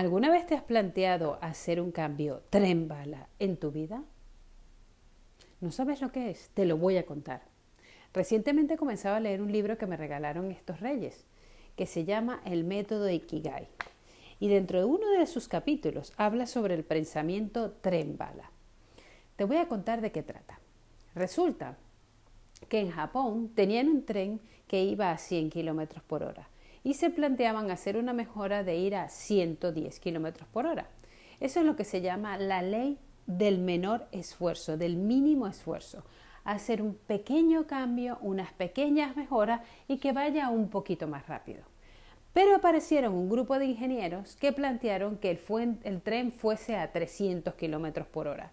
¿Alguna vez te has planteado hacer un cambio tren en tu vida? ¿No sabes lo que es? Te lo voy a contar. Recientemente comenzaba a leer un libro que me regalaron estos reyes, que se llama El método Ikigai. Y dentro de uno de sus capítulos habla sobre el pensamiento tren bala. Te voy a contar de qué trata. Resulta que en Japón tenían un tren que iba a 100 kilómetros por hora y se planteaban hacer una mejora de ir a 110 kilómetros por hora. Eso es lo que se llama la ley del menor esfuerzo, del mínimo esfuerzo. Hacer un pequeño cambio, unas pequeñas mejoras y que vaya un poquito más rápido. Pero aparecieron un grupo de ingenieros que plantearon que el, tren fuese a 300 kilómetros por hora.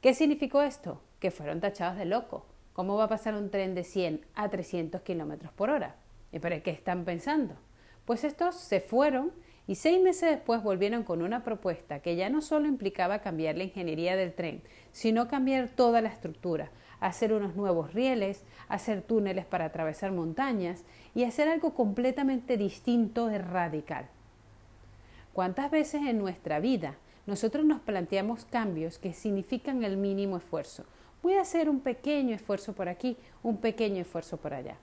¿Qué significó esto? Que fueron tachados de loco. ¿Cómo va a pasar un tren de 100 a 300 kilómetros por hora? ¿Y para qué están pensando? Pues estos se fueron y seis meses después volvieron con una propuesta que ya no solo implicaba cambiar la ingeniería del tren, sino cambiar toda la estructura, hacer unos nuevos rieles, hacer túneles para atravesar montañas y hacer algo completamente distinto y radical. ¿Cuántas veces en nuestra vida nosotros nos planteamos cambios que significan el mínimo esfuerzo? Voy a hacer un pequeño esfuerzo por aquí, un pequeño esfuerzo por allá.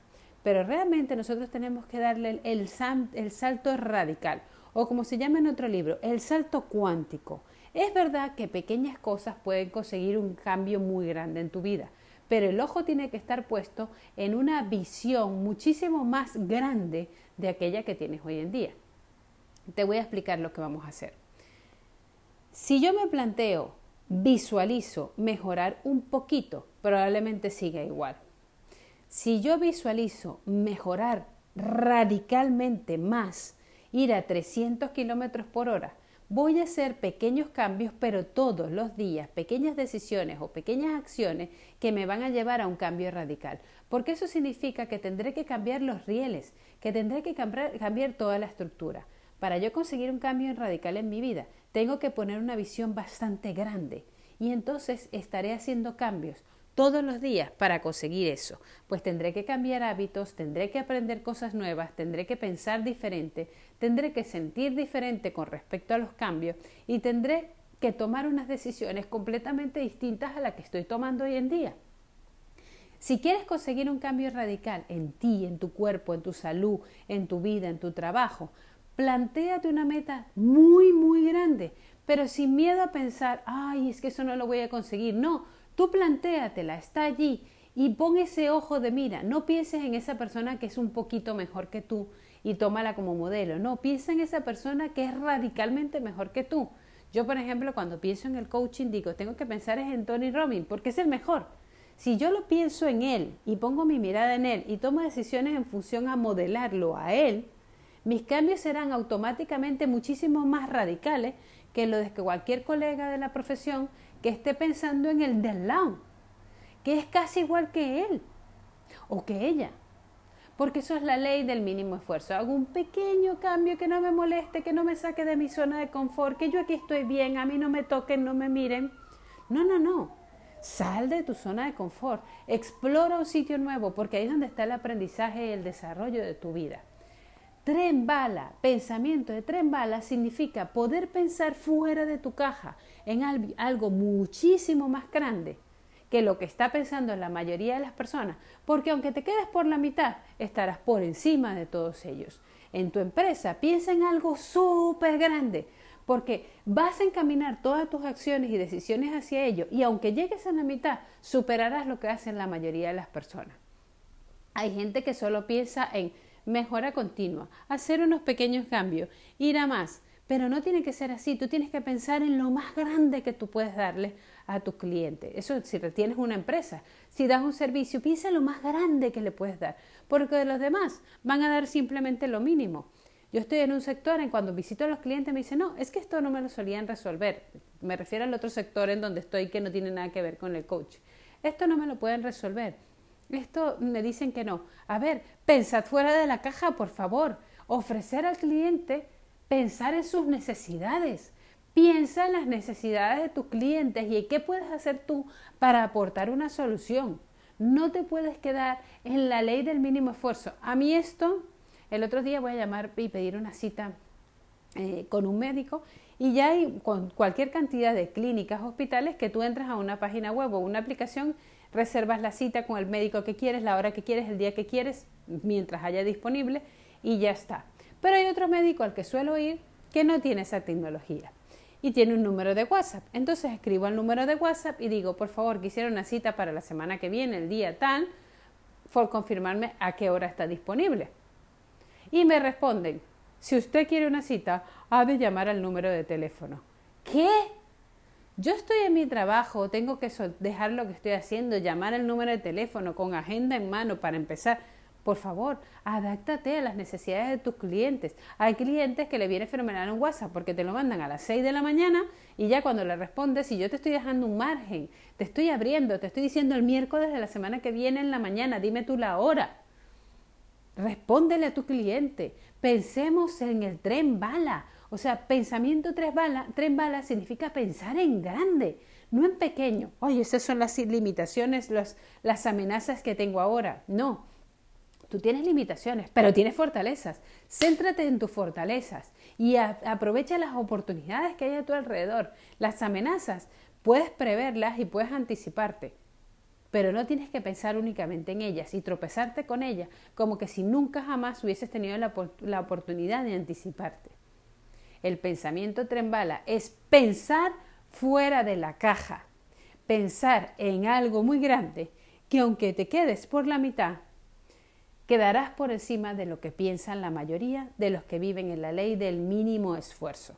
Pero realmente nosotros tenemos que darle el, salto radical, o como se llama en otro libro, el salto cuántico. Es verdad que pequeñas cosas pueden conseguir un cambio muy grande en tu vida, pero el ojo tiene que estar puesto en una visión muchísimo más grande de aquella que tienes hoy en día. Te voy a explicar lo que vamos a hacer. Si yo me planteo, visualizo mejorar un poquito, probablemente siga igual. Si yo visualizo mejorar radicalmente más, ir a 300 kilómetros por hora, voy a hacer pequeños cambios, pero todos los días, pequeñas decisiones o pequeñas acciones que me van a llevar a un cambio radical. Porque eso significa que tendré que cambiar los rieles, que tendré que cambiar, toda la estructura. Para yo conseguir un cambio radical en mi vida, tengo que poner una visión bastante grande y entonces estaré haciendo cambios todos los días para conseguir eso. Pues tendré que cambiar hábitos, tendré que aprender cosas nuevas, tendré que pensar diferente, tendré que sentir diferente con respecto a los cambios y tendré que tomar unas decisiones completamente distintas a las que estoy tomando hoy en día. Si quieres conseguir un cambio radical en ti, en tu cuerpo, en tu salud, en tu vida, en tu trabajo, plantéate una meta muy, muy grande, pero sin miedo a pensar, ay, es que eso no lo voy a conseguir. No, Tú plantéatela, está allí y pon ese ojo de mira. No pienses en esa persona que es un poquito mejor que tú y tómala como modelo. No, piensa en esa persona que es radicalmente mejor que tú. Yo, por ejemplo, cuando pienso en el coaching, digo, tengo que pensar en Tony Robbins porque es el mejor. Si yo lo pienso en él y pongo mi mirada en él y tomo decisiones en función a modelarlo a él, mis cambios serán automáticamente muchísimo más radicales que lo de cualquier colega de la profesión que esté pensando en el del lado, que es casi igual que él o que ella. Porque eso es la ley del mínimo esfuerzo. Hago un pequeño cambio que no me moleste, que no me saque de mi zona de confort, que yo aquí estoy bien, a mí no me toquen, no me miren. No, no, no. Sal de tu zona de confort, explora un sitio nuevo, porque ahí es donde está el aprendizaje y el desarrollo de tu vida. Tren bala, pensamiento de tren bala significa poder pensar fuera de tu caja, en algo muchísimo más grande que lo que está pensando la mayoría de las personas, porque aunque te quedes por la mitad, estarás por encima de todos ellos. En tu empresa, piensa en algo súper grande, porque vas a encaminar todas tus acciones y decisiones hacia ello, y aunque llegues a la mitad, superarás lo que hacen la mayoría de las personas. Hay gente que solo piensa en mejora continua, hacer unos pequeños cambios, ir a más. Pero no tiene que ser así, tú tienes que pensar en lo más grande que tú puedes darle a tu cliente. Eso si tienes una empresa, si das un servicio, piensa en lo más grande que le puedes dar, porque los demás van a dar simplemente lo mínimo. Yo estoy en un sector en cuando visito a los clientes me dicen, no, es que esto no me lo solían resolver. Me refiero al otro sector en donde estoy que no tiene nada que ver con el coach. Esto no me lo pueden resolver. Esto me dicen que no. A ver, pensad fuera de la caja, por favor. Ofrecer al cliente pensar en sus necesidades. Piensa en las necesidades de tus clientes y en qué puedes hacer tú para aportar una solución. No te puedes quedar en la ley del mínimo esfuerzo. A mí esto, el otro día voy a llamar y pedir una cita eh, con un médico y ya hay con cualquier cantidad de clínicas, hospitales que tú entras a una página web o una aplicación, reservas la cita con el médico que quieres, la hora que quieres, el día que quieres, mientras haya disponible y ya está. Pero hay otro médico al que suelo ir que no tiene esa tecnología y tiene un número de WhatsApp. Entonces escribo el número de WhatsApp y digo, por favor, quisiera una cita para la semana que viene, el día tal, por confirmarme a qué hora está disponible. Y me responden, si usted quiere una cita, ha de llamar al número de teléfono. ¿Qué? Yo estoy en mi trabajo, tengo que dejar lo que estoy haciendo, llamar al número de teléfono con agenda en mano para empezar. Por favor, adáctate a las necesidades de tus clientes. Hay clientes que le viene fenomenal un WhatsApp porque te lo mandan a las 6 de la mañana y ya cuando le respondes, si yo te estoy dejando un margen, te estoy abriendo, te estoy diciendo el miércoles de la semana que viene en la mañana, dime tú la hora. Respóndele a tu cliente. Pensemos en el tren bala. O sea, pensamiento tres bala, tren bala significa pensar en grande, no en pequeño. Oye, esas son las limitaciones, las amenazas que tengo ahora. No, Tú tienes limitaciones, pero tienes fortalezas. Céntrate en tus fortalezas y aprovecha las oportunidades que hay a tu alrededor. Las amenazas, puedes preverlas y puedes anticiparte, pero no tienes que pensar únicamente en ellas y tropezarte con ellas como que si nunca jamás hubieses tenido la, la oportunidad de anticiparte. El pensamiento trembala es pensar fuera de la caja, pensar en algo muy grande que aunque te quedes por la mitad, quedarás por encima de lo que piensan la mayoría de los que viven en la ley del mínimo esfuerzo.